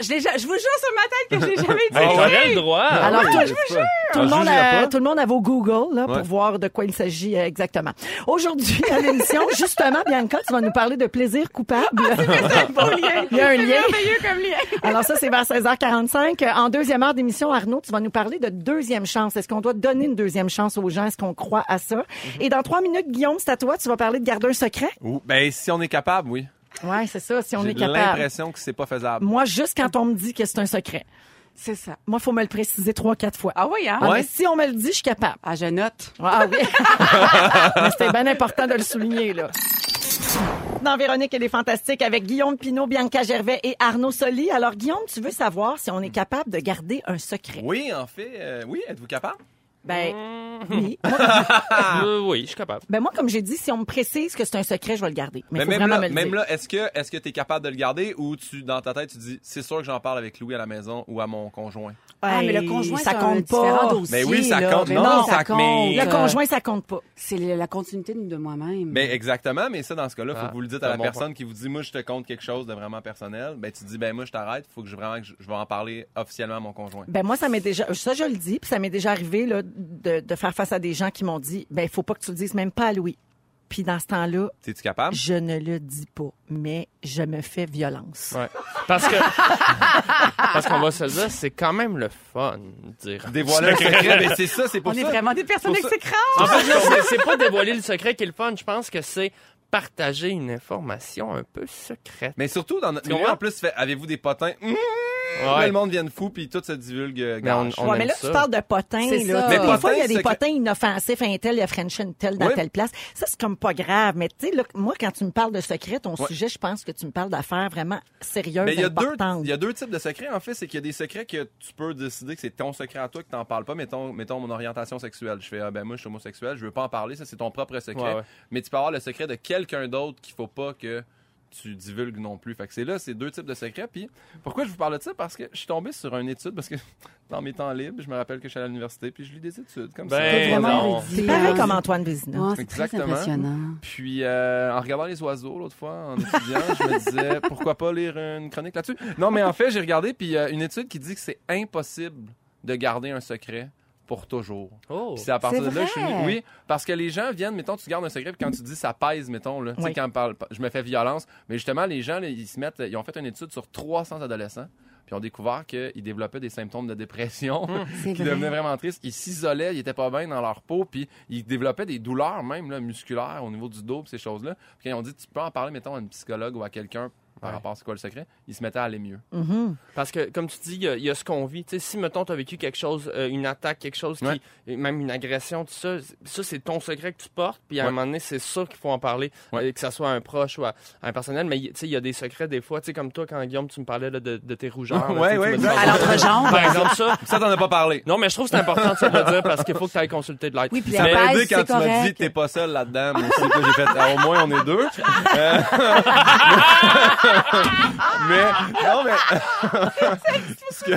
je, je je vous jure sur ma tête que je l'ai jamais dit. Hey, t'aurais le droit. Alors, oui, tout, c'est pas- tout le On monde a, pas. tout le monde a vos Google là, pour voir de quoi il s'agit euh, exactement. Aujourd'hui, à l'émission, *laughs* justement, Bianca, tu vas nous parler de plaisir coupable. Beau lien. Il y a un C'est lien. merveilleux comme lien. Alors ça, c'est vers 16h45. Euh, En deuxième heure d'émission, Arnaud, tu vas nous parler de deuxième chance. Est-ce qu'on doit donner une deuxième chance aux gens? Est-ce qu'on croit à ça? Et dans trois minutes, Guillaume, c'est à toi. Tu vas parler de garder un secret? Ou, ben, si on est capable, oui. Ouais, c'est ça, si on J'ai est capable. Mm. l'impression que c'est pas faisable. Moi, juste quand on me dit que c'est un secret. C'est ça. Moi, faut me le préciser trois, quatre fois. Ah oui, hein? Ah, Ouais. mais si on me le dit, je suis capable. Ah, je note. Ah oui. *laughs* *laughs* C'était bien important de le souligner, là. Dans Véronique, elle est fantastique avec Guillaume Pinot, Bianca Gervais et Arnaud Soli. Alors, Guillaume, tu veux savoir si on est capable de garder un secret? Oui, en fait, euh, oui, êtes-vous capable? Ben, oui. *laughs* Euh, oui, je suis capable. Ben, moi, comme j'ai dit, si on me précise que c'est un secret, je vais le garder. Mais, Mais faut même vraiment là, me le même dire. là, est-ce que est-ce que tu es capable de le garder ou tu dans ta tête tu dis c'est sûr que j'en parle avec Louis à la maison ou à mon conjoint? Ah, mais le Hey, conjoint, ça c'est un compte différent pas. dossier, Mais oui, ça là. compte. Mais Non, non, ça- compte. mais- Le conjoint, ça compte pas. C'est le- la continuité de moi-même. Ben exactement, mais ça dans ce cas-là, faut Ah, que vous le dites c'est à un la bon personne qui vous dit moi je te compte quelque chose de vraiment personnel, ben tu dis ben moi je t'arrête, faut que je vraiment que je, je vais en parler officiellement à mon conjoint. Ben moi, ça m'est déjà, ça je le dis, puis ça m'est déjà arrivé là, de, de faire face à des gens qui m'ont dit, ben faut pas que tu le dises même pas à Louis. Puis dans ce temps-là, T'es-tu capable? je ne le dis pas, mais je me fais violence. Ouais. Parce que. *laughs* parce qu'on va se le dire, c'est quand même le fun de dire. Dévoiler un secret, ben c'est ça, c'est pour On ça. est vraiment des personnes Pour ça- exécrables. En fait, là, c'est- c'est pas dévoiler le secret qui est le fun. Je pense que c'est partager une information un peu secrète. Mais surtout dans notre Tu milieu comprends? en plus, fait- avez-vous des potins? Hum, Là, le monde vient fou, puis tout se divulgue. euh, Mais on- gâche. on Ouais, mais là, ça. tu parles de potins. C'est Là. ça. Tu sais, Mais des fois, il y a potins, des que- potins inoffensifs. Un tel, il y a French une telle dans Oui. telle place. Ça, c'est comme pas grave. Mais tu sais, là, moi, quand tu me parles de secret, ton Ouais. sujet, je pense que tu me parles d'affaires vraiment sérieuses, Mais il y, a deux, importantes. il y a deux types de secrets, en fait. C'est qu'il y a des secrets que tu peux décider que c'est ton secret à toi, que t'en parles pas. Mettons, mettons mon orientation sexuelle. Je fais, ah, ben moi, je suis homosexuel, je veux pas en parler. Ça, c'est ton propre secret. Ouais, ouais. Mais tu peux avoir le secret de quelqu'un d'autre qu'il faut pas que tu divulgues non plus. Fait que c'est là, c'est deux types de secrets. Puis pourquoi je vous parle de ça? Parce que je suis tombé sur une étude, parce que *laughs* dans mes temps libres, je me rappelle que je suis à l'université, puis je lis des études comme Ben, ça. C'est vraiment pareil comme Antoine Vézina. Très Exactement. impressionnant. Puis euh, en regardant les oiseaux l'autre fois en étudiant, je me disais *laughs* pourquoi pas lire une chronique là-dessus? Non, mais en fait, j'ai regardé puis euh, une étude qui dit que c'est impossible de garder un secret pour toujours. Oh. Puis c'est à partir C'est de là, je suis Oui, parce que les gens viennent, mettons, tu gardes un secret, puis quand tu dis ça pèse, mettons, là, tu sais, Oui. quand on parle, je me fais violence, mais justement, les gens, là, ils se mettent, ils ont fait une étude sur 300 adolescents, puis ils ont découvert qu'ils développaient des symptômes de dépression, *laughs* C'est qui vrai. devenaient vraiment tristes. Ils s'isolaient, ils étaient pas bien dans leur peau, puis ils développaient des douleurs même là, musculaires au niveau du dos, puis ces choses-là. Puis quand ils ont dit, tu peux en parler, mettons, à une psychologue ou à quelqu'un par Ouais. rapport à c'est quoi le secret, ils se mettaient à aller mieux. Mhm. Parce que, comme tu dis, il y a- il y, a ce qu'on vit. Tu sais, si, mettons, tu as vécu quelque chose, euh, une attaque, quelque chose qui. Ouais. Même une agression, tout ça, ça, c'est ton secret que tu portes. Puis à un moment donné, c'est sûr qu'il faut en parler. Ouais. euh, que ça soit à un proche ou à, à un personnel. Mais, tu sais, il y a des secrets, des fois. Tu sais, comme toi, quand Guillaume, tu me parlais là, de, de tes rougeurs. là, tu me dis- exact. À l'entrejambe. Par exemple, ça. *laughs* Ça, t'en as pas parlé. Non, mais je trouve que c'est important de le dire parce qu'il faut que tu ailles consulter de l'aide. Oui, puis Ça m'a aidé quand tu m'as dit t'es pas seul là-dedans. Moi j'ai fait, au moins, on est deux. *laughs* *laughs* Mais, non, mais, *laughs* ce, que,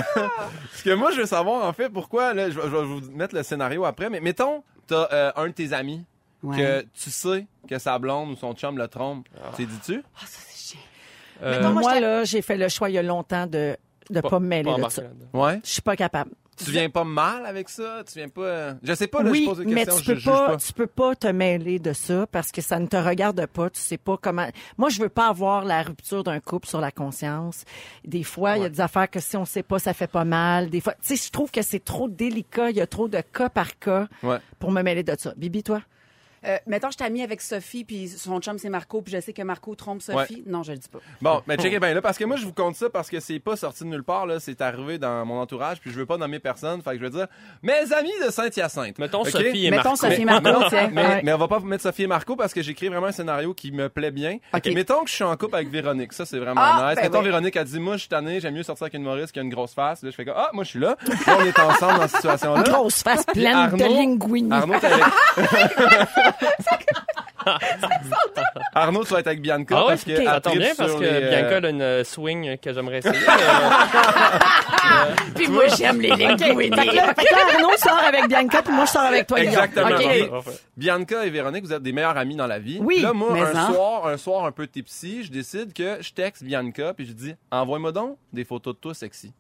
ce que moi, je veux savoir, en fait, pourquoi, là, je, vais- je vais vous mettre le scénario après, mais mettons, t'as euh, un de tes amis Ouais. que tu sais que sa blonde ou son chum le trompe. Tu dis-tu? Ah, ça, c'est chiant. Euh, Mettons, moi, là, j'ai fait le choix il y a longtemps de ne pas, me mêler pas de ça. Ouais. Je suis pas capable. Tu viens pas mal avec ça? Tu viens pas. euh, Je sais pas, là, oui, je pose une mais question, tu peux je juge pas, pas. tu peux pas te mêler de ça parce que ça ne te regarde pas. Tu sais pas comment. Moi, je veux pas avoir la rupture d'un couple sur la conscience. Des fois, il y a des affaires que si on sait pas, ça fait pas mal. Des fois, tu sais, je trouve que c'est trop délicat. Il y a trop de cas par cas Ouais. pour me mêler de ça. Bibi, toi? Euh, mettons, je suis amie avec Sophie, puis son chum, c'est Marco, puis je sais que Marco trompe Sophie. Non, je le dis pas. Bon, mais checkez bien là, parce que moi, je vous compte ça parce que c'est pas sorti de nulle part, là. C'est arrivé dans mon entourage, puis je veux pas nommer personne. Fait que je veux dire, mes amis de Saint-Hyacinthe. Mettons? Sophie et Mettons Marco. Sophie et Marco, tiens. Mais, Ouais. mais on va pas mettre Sophie et Marco parce que j'ai écrit vraiment un scénario qui me plaît bien. OK. Mettons que je suis en couple avec Véronique. Ça, c'est vraiment Ah, nice. ben Mettons oui. Véronique a dit, moi, je suis j'aime mieux sortir avec une Maurice qui a une grosse face. Là, je fais comme, ah, moi, je suis là. Là, on est ensemble dans cette situation-là. Grosse face pleine de linguini. Arnaud. *laughs* Arnaud, tu vas être avec Bianca Ah ouais, parce que ok. elle Ça tombe tripe bien parce que les, euh, Bianca elle a une euh, swing que j'aimerais essayer. *laughs* Puis moi, j'aime les là, Arnaud sort avec Bianca, puis moi, je sors avec toi. Exactement. Bianca et Véronique, vous êtes des meilleurs amis dans la vie. Oui, Là, moi, un en. soir, un soir un peu tipsy, je décide que je texte Bianca puis je dis envoie-moi donc des photos de toi sexy.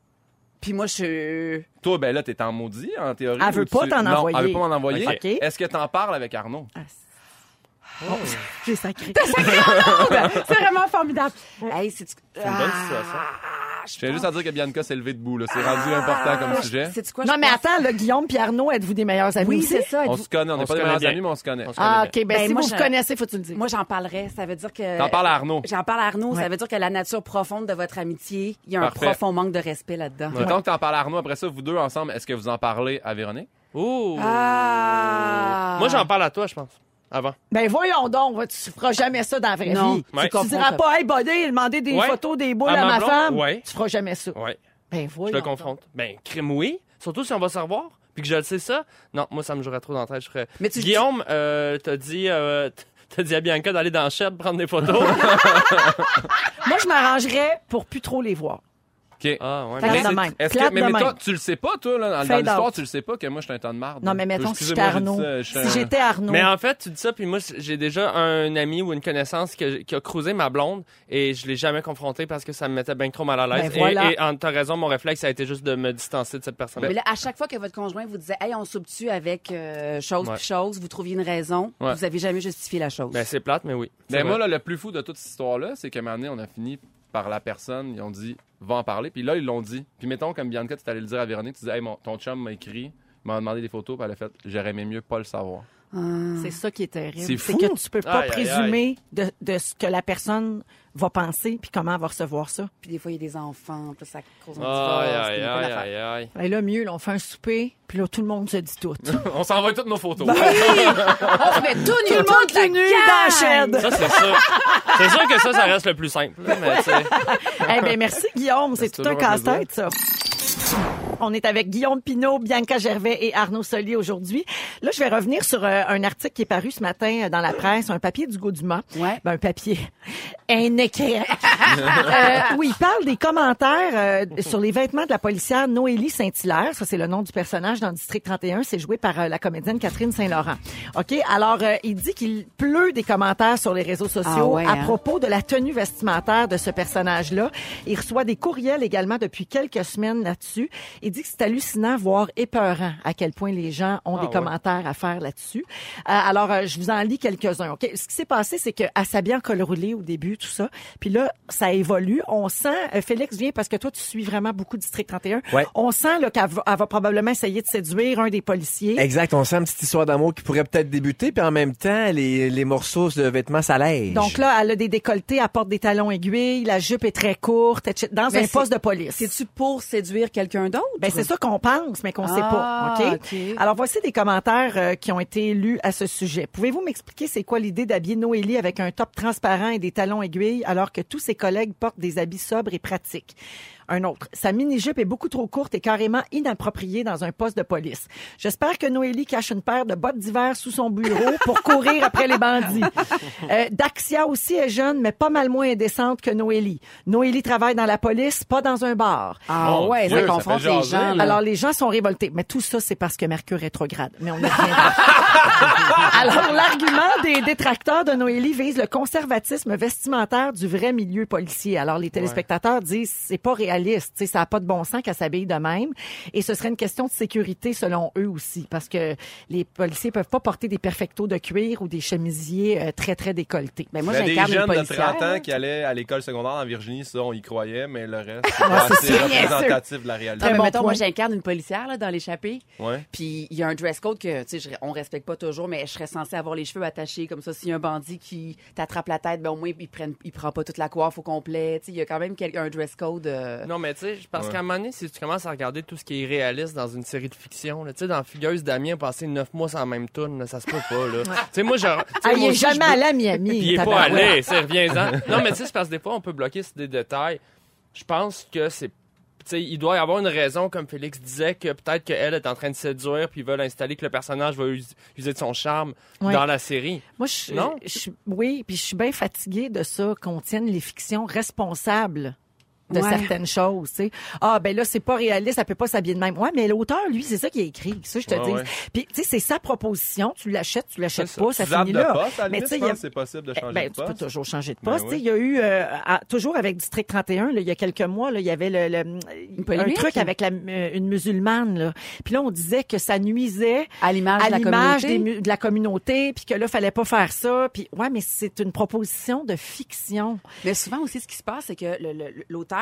Puis moi, je suis... Toi, ben là, t'es en maudit, en théorie. Elle veut pas tu- t'en non, envoyer. Elle veut pas m'en envoyer. Est-ce que t'en parles avec Arnaud? Ah, J'ai sacré. *laughs* C'est vraiment formidable. Hey, c'est... C'est une bonne situation. Je tiens juste à dire que Bianca s'est levée debout, là. C'est rendu important comme sujet. C'est quoi? Non, mais pense- attends, là, Guillaume puis Arnaud, êtes-vous des meilleurs amis Oui, c'est ça. On se connaît, on n'est pas des meilleurs amis, mais on se connaît. Ah. OK. Ben, Ben, si moi, vous je- vous connaissez, faut-tu le dire? Moi, j'en parlerais. Ça veut dire que... T'en parles à Arnaud. J'en parle à Arnaud. Ça veut dire que la nature profonde de votre amitié, il y a un profond manque de respect là-dedans. Mettons que t'en parles à Arnaud, après ça, vous deux ensemble, est-ce que vous en parlez à Véronique? Ouh. Ah! Moi, j'en parle à toi, je pense. Avant. Ben voyons donc, tu feras jamais ça dans la vraie Non. vie. Ouais. Tu diras pas, hey, buddy, demander des Ouais. photos des boules À à, ma ma blonde, femme. ouais. Tu feras jamais ça. Ouais. Ben Je voyons. le confronte. Ben, crime, oui. Surtout si on va se revoir. Puis que je le sais ça. Non, moi, ça me jouerait trop dans la tête. Je ferais. Mais tu- Guillaume, euh, t'as dit, euh, t'as dit à Bianca d'aller dans le shed prendre des photos. *laughs* Moi, je m'arrangerais pour plus trop les voir. OK. ah, ouais. Mais de même. Est-ce Plate que, mais, de mais toi, même. tu le sais pas, toi, là, dans, dans Fade l'histoire, out. tu le sais pas que moi, je suis un ton de marde. Non, mais mettons, si j'étais Excusez-moi, Arnaud. ça, je suis Si un- j'étais Arnaud. Mais en fait, tu dis ça, puis moi, j'ai déjà un ami ou une connaissance qui a, qui a cruisé ma blonde et je l'ai jamais confronté parce que ça me mettait bien trop mal à l'aise. Ben voilà. Et, en t'as raison, mon réflexe, ça a été juste de me distancer de cette personne. Mais là, à chaque fois que votre conjoint vous disait, hey, on soupe-tu avec euh, chose Ouais. puis chose, vous trouviez une raison, Ouais. vous avez jamais justifié la chose. Ben, c'est plate, mais oui. Ben C'est moi, vrai. là, le plus fou de toute cette histoire-là, c'est qu'à un moment donné, on a fini par la personne, ils ont dit, va en parler. Puis là, ils l'ont dit. Puis mettons, comme Bianca, tu allé le dire à Véronique, tu dis, hey, mon, ton chum m'a écrit, m'a demandé des photos, puis elle a fait, j'aurais aimé mieux pas le savoir. C'est ça qui est terrible. C'est fou. que tu peux pas Aïe, aïe, présumer de, de ce que la personne va penser puis comment elle va recevoir ça. Puis des fois, il y a des enfants, puis ça cause un divorce. Et là, mieux, là, on fait un souper, puis là, tout le monde se dit tout. *laughs* On s'envoie toutes nos photos. *laughs* On se met tout nu, tout le monde toute la tout nu dans la. Ça, c'est sûr. C'est sûr que ça, ça reste le plus simple. *laughs* Eh bien, merci, Guillaume. C'est tout un casse-tête, ça. On est avec Guillaume Pinault, Bianca Gervais et Arnaud Solier aujourd'hui. Là, je vais revenir sur euh, un article qui est paru ce matin euh, dans la presse, un papier du Gauduma. Ouais. Ben, un papier. *laughs* Un écran. *laughs* euh, où il parle des commentaires euh, sur les vêtements de la policière Noélie Saint-Hilaire. Ça, c'est le nom du personnage dans le District 31. C'est joué par la comédienne Catherine Saint-Laurent. OK? Alors, euh, il dit qu'il pleut des commentaires sur les réseaux sociaux Ah ouais, à hein? propos de la tenue vestimentaire de ce personnage-là. Il reçoit des courriels également depuis quelques semaines là-dessus. Il dit que c'est hallucinant, voire épeurant, à quel point les gens ont Ah des ouais. commentaires à faire là-dessus. Euh, alors, euh, je vous en lis quelques-uns. Ok, Ce qui s'est passé, c'est qu'elle s'habille en col roulé au début, tout ça. Puis là, ça évolue. On sent, euh, Félix vient parce que toi, tu suis vraiment beaucoup District 31. Ouais. On sent là, qu'elle va, elle va probablement essayer de séduire un des policiers. Exact, on sent une petite histoire d'amour qui pourrait peut-être débuter, puis en même temps, les, les morceaux de vêtements s'allègent. Donc là, elle a des décolletés, elle porte des talons aiguilles, la jupe est très courte, etc. dans Mais un poste de police. C'est-tu pour séduire quelqu'un d'autre? Ben c'est ça qu'on pense, mais qu'on sait Ah, pas. ok? ok. Alors voici des commentaires euh, qui ont été lus à ce sujet. Pouvez-vous m'expliquer c'est quoi l'idée d'habiller Noélie avec un top transparent et des talons aiguilles alors que tous ses collègues portent des habits sobres et pratiques? Un autre. Sa mini-jupe est beaucoup trop courte et carrément inappropriée dans un poste de police. J'espère que Noélie cache une paire de bottes d'hiver sous son bureau pour *laughs* courir après les bandits. Euh, Daxia aussi est jeune, mais pas mal moins indécente que Noélie. Noélie travaille dans la police, pas dans un bar. Ah Mon ouais, Dieu, ça confronte les gens. là. Alors, les gens sont révoltés. Mais tout ça, c'est parce que Mercure rétrograde. Mais on y. *laughs* Alors, l'argument des détracteurs de Noélie vise le conservatisme vestimentaire du vrai milieu policier. Alors, les téléspectateurs disent, c'est pas réaliste. Tu sais, ça n'a pas de bon sens qu'elle s'habille de même. Et ce serait une question de sécurité selon eux aussi. Parce que les policiers peuvent pas porter des perfectos de cuir ou des chemisiers euh, très, très décolletés. Ben moi, Il y a des j'incarne une jeunes de policière. 30 ans qui allaient à l'école secondaire en Virginie, ça, on y croyait, mais le reste, *laughs* c'est assez représentatif de la réalité. Ah, mais bon mettons, moi, point. j'incarne une policière là, dans l'échappée. Ouais. Puis il y a un dress code que, tu sais, on respecte pas toujours, mais je serais censée avoir les cheveux attachés comme ça. S'il y a un bandit qui t'attrape la tête, ben au moins il prenne, il prend pas toute la coiffe au complet. Tu sais, il y a quand même quel- un dress code. euh, Non, mais tu sais, parce Ouais. qu'à un moment donné, si tu commences à regarder tout ce qui est réaliste dans une série de fiction, tu sais, dans Fugueuse, Damien a passé neuf mois sans même là, ça se peut pas, là. Tu sais, moi, genre. Ah, il est aussi, jamais je allé à Miami. Puis il est pas allé, c'est reviens-en. Non, mais tu sais, c'est parce que des fois, on peut bloquer sur des détails. Je pense que c'est. Tu sais, il doit y avoir une raison, comme Félix disait, que peut-être qu'elle est en train de séduire, puis ils veulent installer que le personnage va us- user de son charme Ouais. dans la série. Moi, je, Non? je- oui, puis je suis bien fatiguée de ça, qu'on tienne les fictions responsables de Ouais. certaines choses, tu sais. Ah, ben là, c'est pas réaliste, elle peut pas s'habiller de même. Ouais, mais l'auteur, lui, c'est ça qui a écrit, ça, je te Ouais, dis. ouais. Puis, tu sais, c'est sa proposition, tu l'achètes, tu l'achètes pas, ça zappes finit là. poste, à mais tu sais, je il y a- c'est possible de changer ben, de tu peux poste. toujours changer de Ben poste. tu sais. oui. Il y a eu, euh, à- toujours avec District 31, là, il y a quelques mois, là, il y avait le, le- un truc avec la, euh, une musulmane. Là. Puis là, on disait que ça nuisait à l'image de la l'image communauté. des mu- de la communauté, puis que là, fallait pas faire ça. Puis ouais, mais c'est une proposition de fiction. Mais souvent aussi, ce qui se passe, c'est que le- le- l'auteur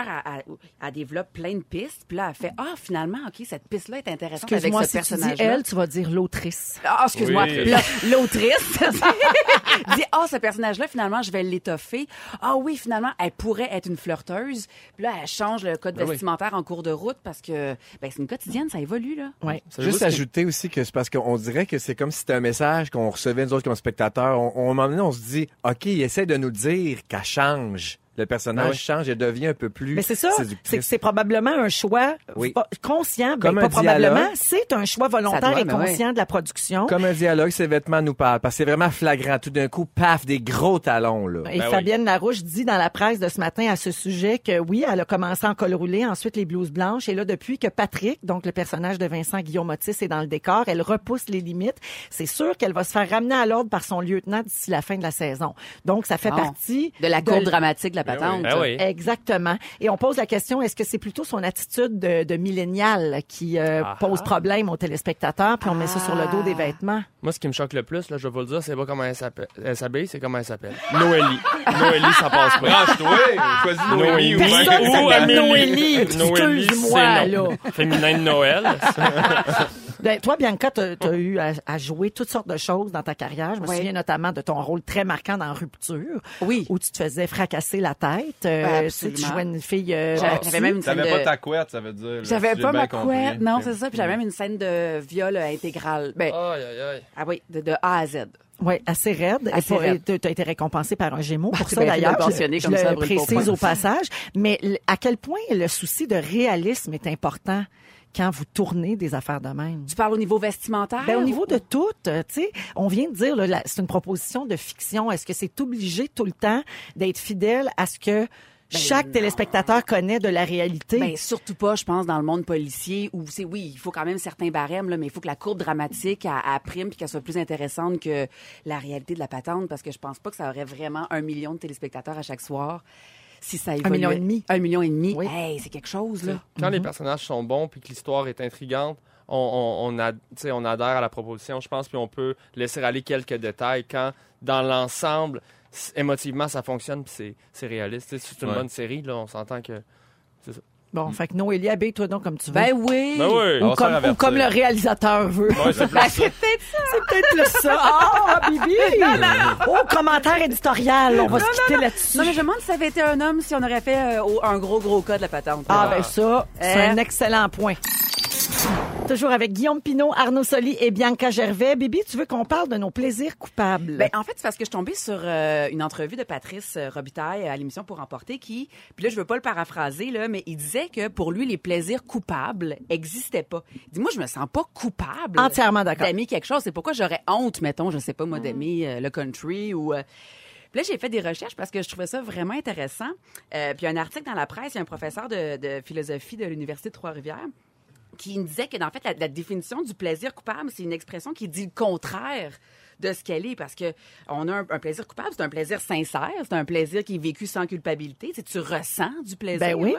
a développe plein de pistes, puis là, elle fait ah finalement, ok, cette piste-là est intéressante avec Excuse-moi, ce si tu dis elle, tu vas dire l'autrice. Ah, excuse-moi. Oui. L'autrice *laughs* dit Ah, ce personnage-là, finalement, je vais l'étoffer. Ah oui, finalement, elle pourrait être une flirteuse. Puis là, elle change le code Ben oui. vestimentaire en cours de route parce que ben, c'est une quotidienne, ça évolue, là. Ouais. Juste que- ajouter aussi que c'est parce qu'on dirait que c'est comme si c'était un message qu'on recevait nous autres comme spectateurs. On, on, à un moment donné, on se dit, OK, il essaie de nous dire qu'elle change. Le personnage Ah oui. change et devient un peu plus Mais c'est ça, c'est c'est probablement un choix Oui. conscient, ben, Comme pas un probablement, dialogue. c'est un choix volontaire doit, et ouais. conscient de la production. Comme un dialogue, ses vêtements nous parlent. Parce que c'est vraiment flagrant. Tout d'un coup, paf, des gros talons, là. Et Ben oui. Fabienne Larouche dit dans la presse de ce matin à ce sujet que oui, elle a commencé en col roulé, ensuite les blouses blanches, et là, depuis que Patrick, donc le personnage de Vincent Guillaume Otis, est dans le décor, elle repousse les limites. C'est sûr qu'elle va se faire ramener à l'ordre par son lieutenant d'ici la fin de la saison. Donc, ça fait Bon. partie De la courbe dramatique de la patente. Ben oui. Exactement. Et on pose la question, est-ce que c'est plutôt son attitude de, de millénial qui euh, Ah. pose problème aux téléspectateurs, puis on met ça sur le dos des vêtements? Moi, ce qui me choque le plus, là, je vais vous le dire, c'est pas comment elle s'appelle. Elle s'habille, c'est comment elle s'appelle. Noélie. Noélie, ça passe pas. Branche-toi, choisis Noélie ou Personne. Noélie. Noélie, Excuse-moi, c'est là. non. Féminin de Noël. *laughs* *laughs* Ben, toi, Bianca, tu as eu à, à jouer toutes sortes de choses dans ta carrière. Je me Oui. souviens notamment de ton rôle très marquant dans Rupture, Oui. où tu te faisais fracasser la tête. Euh, Ouais, tu sais, tu absolument. jouais une fille euh, J'avais- même une scène de... pas ta couette, ça veut dire. J'avais pas ma compris. couette. Non, c'est ça. Puis j'avais même une scène de viol euh, intégral. Ben, Aïe, aïe, aïe. ah oui, de, de A à Z. Oui, assez raide. Assez raide. Tu as été récompensé par un Gémeaux pour c'est ça, de d'ailleurs. Je, comme je ça, le pas précise au passage. Mais à quel point le souci de réalisme est important? Quand vous tournez des affaires de même? Tu parles au niveau vestimentaire? Ben, au niveau de tout, euh, tu sais, on vient de dire, là, c'est une proposition de fiction. Est-ce que c'est obligé tout le temps d'être fidèle à ce que chaque téléspectateur connaît de la réalité? Ben, surtout pas, je pense, dans le monde policier où c'est, oui, il faut quand même certains barèmes, là, mais il faut que la courbe dramatique, elle, elle prime puis qu'elle soit plus intéressante que la réalité de la patente parce que je pense pas que ça aurait vraiment un million de téléspectateurs à chaque soir si ça évoluait. million et demi. Un million et demi. Oui. Hey, c'est quelque chose, là. Quand les personnages sont bons puis que l'histoire est intrigante, on, on, on, adhère à la proposition, je pense, puis on peut laisser aller quelques détails quand, dans l'ensemble, émotivement, ça fonctionne puis c'est- c'est réaliste. C'est une Ouais. bonne série, là, on s'entend que... Bon, fait que Noélie, habille-toi donc comme tu veux. Ben oui. Ben oui! Ou, comme, ou le réalisateur veut. Ouais, c'est Ben, ça. c'est peut-être ça. C'est peut-être plus ça. Ah, Bibi! Oh, commentaire éditorial. On va se quitter là-dessus. Non, mais je me demande si ça avait été un homme, si on aurait fait euh, un gros, gros cas de la patente. Ah, ben ça, c'est Euh. un excellent point. Toujours avec Guillaume Pinot, Arnaud Soli et Bianca Gervais. Bibi, tu veux qu'on parle de nos plaisirs coupables? Ben, en fait, c'est parce que je suis tombée sur euh, une entrevue de Patrice euh, Robitaille à l'émission Pour Emporter qui, puis là, je veux pas le paraphraser, là, mais il disait que pour lui, les plaisirs coupables existaient pas. Il dit, moi, je me sens pas coupable. Entièrement d'accord. D'aimer quelque chose. C'est pourquoi j'aurais honte, mettons, je sais pas, moi, d'aimer euh, le country ou... euh, puis là, j'ai fait des recherches parce que je trouvais ça vraiment intéressant. Euh, puis il y a un article dans la presse, il y a un professeur de, de philosophie de l'Université de Trois-Rivières qui me disait que, en fait, la, la définition du plaisir coupable, c'est une expression qui dit le contraire de ce qu'elle est, parce que on a un, un plaisir coupable, c'est un plaisir sincère, c'est un plaisir qui est vécu sans culpabilité, tu sais, tu ressens du plaisir. Ben oui.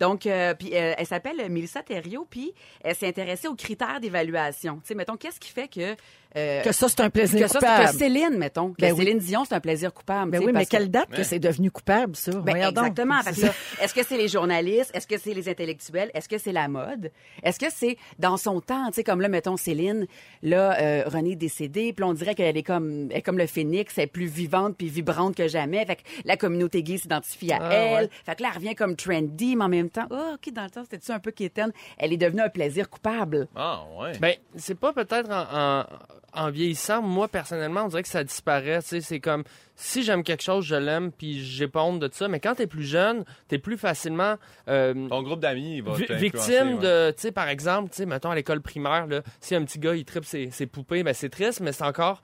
Donc, euh, puis euh, elle s'appelle Mélissa Thériault, puis elle s'est intéressée aux critères d'évaluation. Tu sais, mettons, qu'est-ce qui fait que euh, que ça, c'est un plaisir que ça, coupable. que Céline, mettons, que Ben oui. Céline Dion, c'est un plaisir coupable. Ben oui, mais quelle date que c'est devenu coupable, ça? ben, exactement. *laughs* Est-ce que c'est les journalistes? Est-ce que c'est les intellectuels? Est-ce que c'est la mode? Est-ce que c'est dans son temps? Tu sais, comme là, mettons Céline, là, euh, René est décédé, puis on dirait qu'elle est comme, elle est comme le phénix, elle est plus vivante puis vibrante que jamais. Fait que la communauté gay s'identifie à Ah, elle. ouais. Fait que là, elle revient comme trendy, mais en même temps, oh, OK, dans le temps, c'était-tu un peu quétaine? Elle est devenue un plaisir coupable. Ah, ouais. Ben, c'est pas peut-être en, en, en vieillissant. Moi, personnellement, on dirait que ça disparaît. Tu sais, c'est comme si j'aime quelque chose, je l'aime, puis j'ai pas honte de ça. Mais quand t'es plus jeune, t'es plus facilement euh, Ton groupe d'amis, va victime ouais. de, tu sais, par exemple, tu sais, mettons à l'école primaire, là, si un petit gars il tripe ses, ses poupées, ben c'est triste, mais c'est encore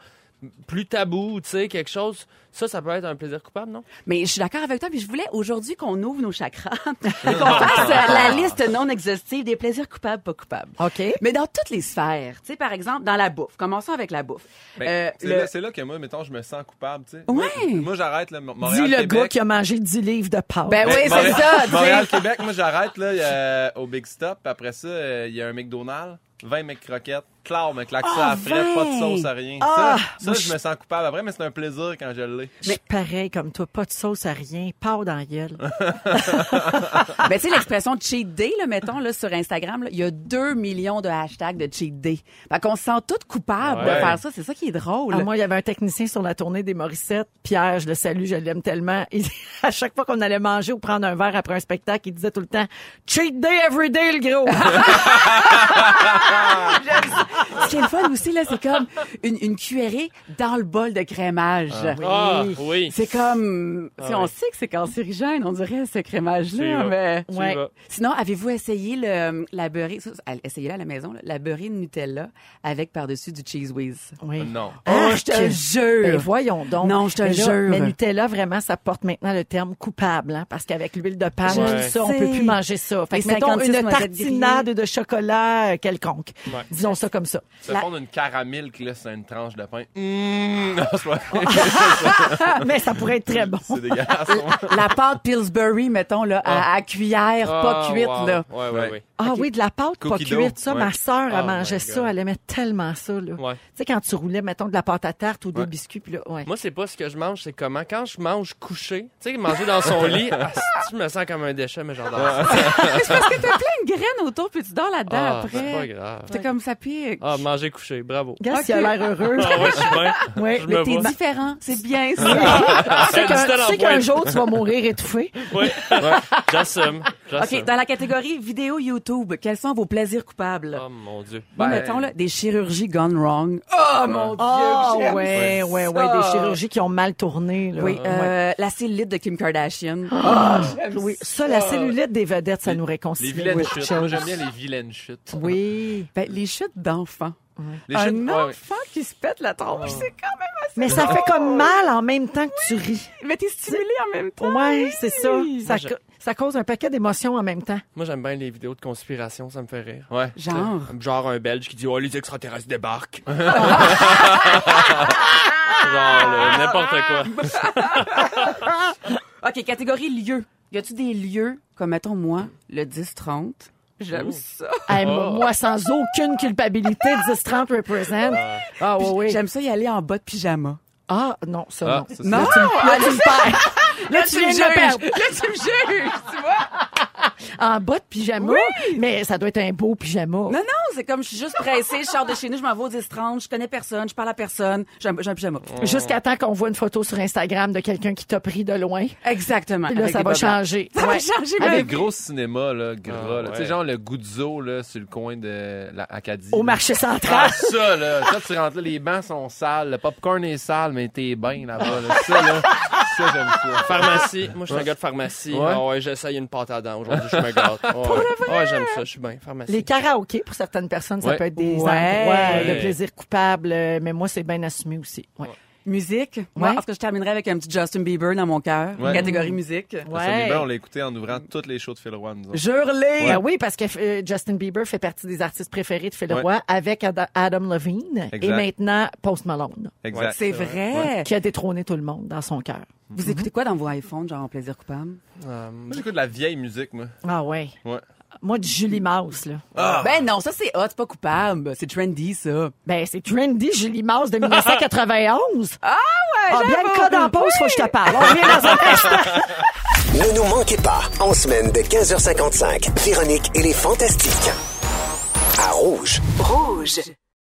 plus tabou, tu sais, quelque chose. Ça, ça peut être un plaisir coupable, non? Mais je suis d'accord avec toi, puis je voulais aujourd'hui qu'on ouvre nos chakras, *laughs* qu'on *laughs* fasse euh, la liste non exhaustive des plaisirs coupables, pas coupables. OK. Mais dans toutes les sphères, tu sais, par exemple, dans la bouffe. Commençons avec la bouffe. Ben, Euh, c'est le- là, c'est là que moi, mettons, je me sens coupable, tu sais. Ouais. Moi, moi, j'arrête, là, Mo- Dis Montréal, le Québec. gars qui a mangé 10 livres de pâtes. Ben oui, c'est Montréal- ça, tu sais. Montréal, Québec, moi, j'arrête, là, il y a- au Big Stop. puis Après ça, euh, il y a un McDonald's, 20 McCroquettes. Claire, me claque ça Ah, à frais, pas de 20. sauce à rien. Ah, ça, je me sens coupable après, mais c'est un plaisir quand je l'ai. Suis pareil comme toi, pas de sauce à rien, pas dans la gueule. *laughs* Ben, tu sais, l'expression cheat day, là, mettons, là, sur Instagram, là, il y a 2 millions de hashtags de cheat day. Fait qu'on se sent toutes coupables de Ouais. faire ça. C'est ça qui est drôle. Ah, moi, il y avait un technicien sur la tournée des Morissettes. Pierre, je le salue, je l'aime tellement. Il- *laughs* à chaque fois qu'on allait manger ou prendre un verre après un spectacle, il disait tout le temps Cheat day every day, le gros. *laughs* Ce qui est le fun aussi, là, c'est comme une, une cuillerée dans le bol de crémage. Ah, oui. C'est comme, tu sais, Ah on oui. sait que c'est cancérigène, on dirait, ce crémage-là, mais... Ouais. Sinon, avez-vous essayé le, la beurrée, essayez-la à la maison, là, la beurrée Nutella avec par-dessus du cheese whiz? Oui. Non. Oh, je te jure. Ben, voyons donc. Non, je te Mais là, jure. Mais Nutella, vraiment, ça porte maintenant le terme coupable, hein, parce qu'avec l'huile de palme, Ouais. ça, on sais. peut plus manger ça. Fait que, mettons 56 une tartinade de chocolat euh, quelconque. Ouais. Disons ça comme ça. Se La- fondre une caramel qui laisse une tranche de pain. Mmh, *laughs* *laughs* Mais ça pourrait être très bon. c'est dégueulasse. La pâte Pillsbury, mettons, là, à, à cuillère, pas Ah, cuite, wow. là. Ouais, ouais, Ouais. ouais. Ah oui, de la pâte pas Cookie cuite. Ça, ouais. ma sœur, elle Oh mangeait ça. Elle aimait tellement ça, là. Tu sais, quand tu roulais, mettons, de la pâte à tarte ou des Ouais. biscuits, puis là, ouais. Moi, c'est pas ce que je mange, c'est comment. Quand je mange couché, tu sais, manger dans son lit, *laughs* asti, je me sens comme un déchet, mais j'adore ça. Mais c'est parce que t'as plein de graines autour, puis tu dors là-dedans Ah, c'est pas après. grave. T'es comme ça pique. Ah, manger couché, bravo. Regarde Ok. s'il a l'air heureux. Ah ouais, je suis bien. *laughs* Ouais. Je Mais t'es différent, c'est bien *laughs* ça. Tu sais qu'un- jour, tu vas mourir étouffé. *laughs* Oui, j'assume. j'assume. OK, dans la catégorie vidéo YouTube, quels sont vos plaisirs coupables? Oh mon Dieu. Moi, Ben- mettons, là, des chirurgies gone wrong. Oh, mon Dieu! Ah, j'aime ouais, ça. ouais, ouais. Des chirurgies qui ont mal tourné, là. Oui, Ouais. euh, la cellulite de Kim Kardashian. Ah, oui. Ça, la cellulite des vedettes, ça nous Les réconcilie. vilaines Oui, chutes. Moi, j'aime bien les vilaines chutes. Oui. Ben, les chutes d'enfants. Les Un chutes, ouais. enfant qui se pète la tronche, c'est quand même assez... Mais ça fait comme mal en même temps que tu ris. Mais t'es stimulé en même temps. Ouais, c'est ça. Ça, Moi, je- ca- ça cause un paquet d'émotions en même temps. Moi, j'aime bien les vidéos de conspiration, ça me fait rire. Ouais. Genre? Genre un Belge qui dit Oh, les extraterrestres débarquent. *laughs* Genre, là, n'importe quoi. *laughs* OK, catégorie lieux. Y a-tu des lieux, comme mettons moi, le 10-30? J'aime ça. *laughs* Hey, Oh. Moi, sans aucune culpabilité, 10-30 represent. Ah, oui, oui. J'aime ça y aller en bas de pyjama. Ah, non, ça, Ah, non. ça, Non! Là, tu me perds. Là, tu viens de me perdre. Là, tu me juges, tu vois? *laughs* En bas de pyjama. Mais ça doit être un beau pyjama. Non, non, c'est comme je suis juste pressée, je sors de chez nous, je m'en vais au 10-30, je connais personne, je parle à personne, j'ai un, pyjama. Jusqu'à temps qu'on voit une photo sur Instagram de quelqu'un qui t'a pris de loin. Exactement. Puis là, ça va bas blancs. changer. Ça va changer, Avec des gros cinémas, là, gras, Ah, là. Tu sais, genre le Guzzo, là, sur le coin de l'Acadie. Au marché central. Ah, ça, là. Quand tu rentres là, les bancs sont sales, le popcorn est sale, mais t'es bien là-bas, là. Ça, là. *laughs* Ça, j'aime ça. Pharmacie. Moi, je suis un gars de pharmacie. Ouais. Ah ouais, j'essaye une pâte à dents. Aujourd'hui, je me gâte. *laughs* Ouais, ouais j'aime ça. Je suis bien. Pharmacie. Les karaokés, pour certaines personnes, ça Ouais. peut être des Ouais. endroits de plaisir coupable, euh, mais moi, c'est bien assumé aussi. Ouais. Musique. Moi, Ouais. parce que je terminerai avec un petit Justin Bieber dans mon cœur. Ouais. Catégorie musique. Justin Bieber, on l'a écouté en ouvrant toutes les shows de Phil Roy. Jure-les! Ben oui, parce que euh, Justin Bieber fait partie des artistes préférés de Phil Ouais. Roy avec Ad- Adam Levine et maintenant Post Malone, Exact. C'est vrai. qui a détrôné tout le monde dans son cœur. Vous écoutez quoi dans vos iPhones, genre en plaisir coupable? Euh, Moi, j'écoute de la vieille musique, moi. Ah ouais. Ouais. Moi, du Julie Mouse, là. Ben non, ça c'est hot, c'est pas coupable. C'est trendy, ça. Ben, c'est trendy, Julie Mouse de 1991. *laughs* Ah ouais, Ah, bien le cas dans pause, faut que je te parle. On revient dans un *laughs* instant. Ne nous manquez pas, en semaine de 15h55, Véronique et les Fantastiques. À Rouge. Rouge.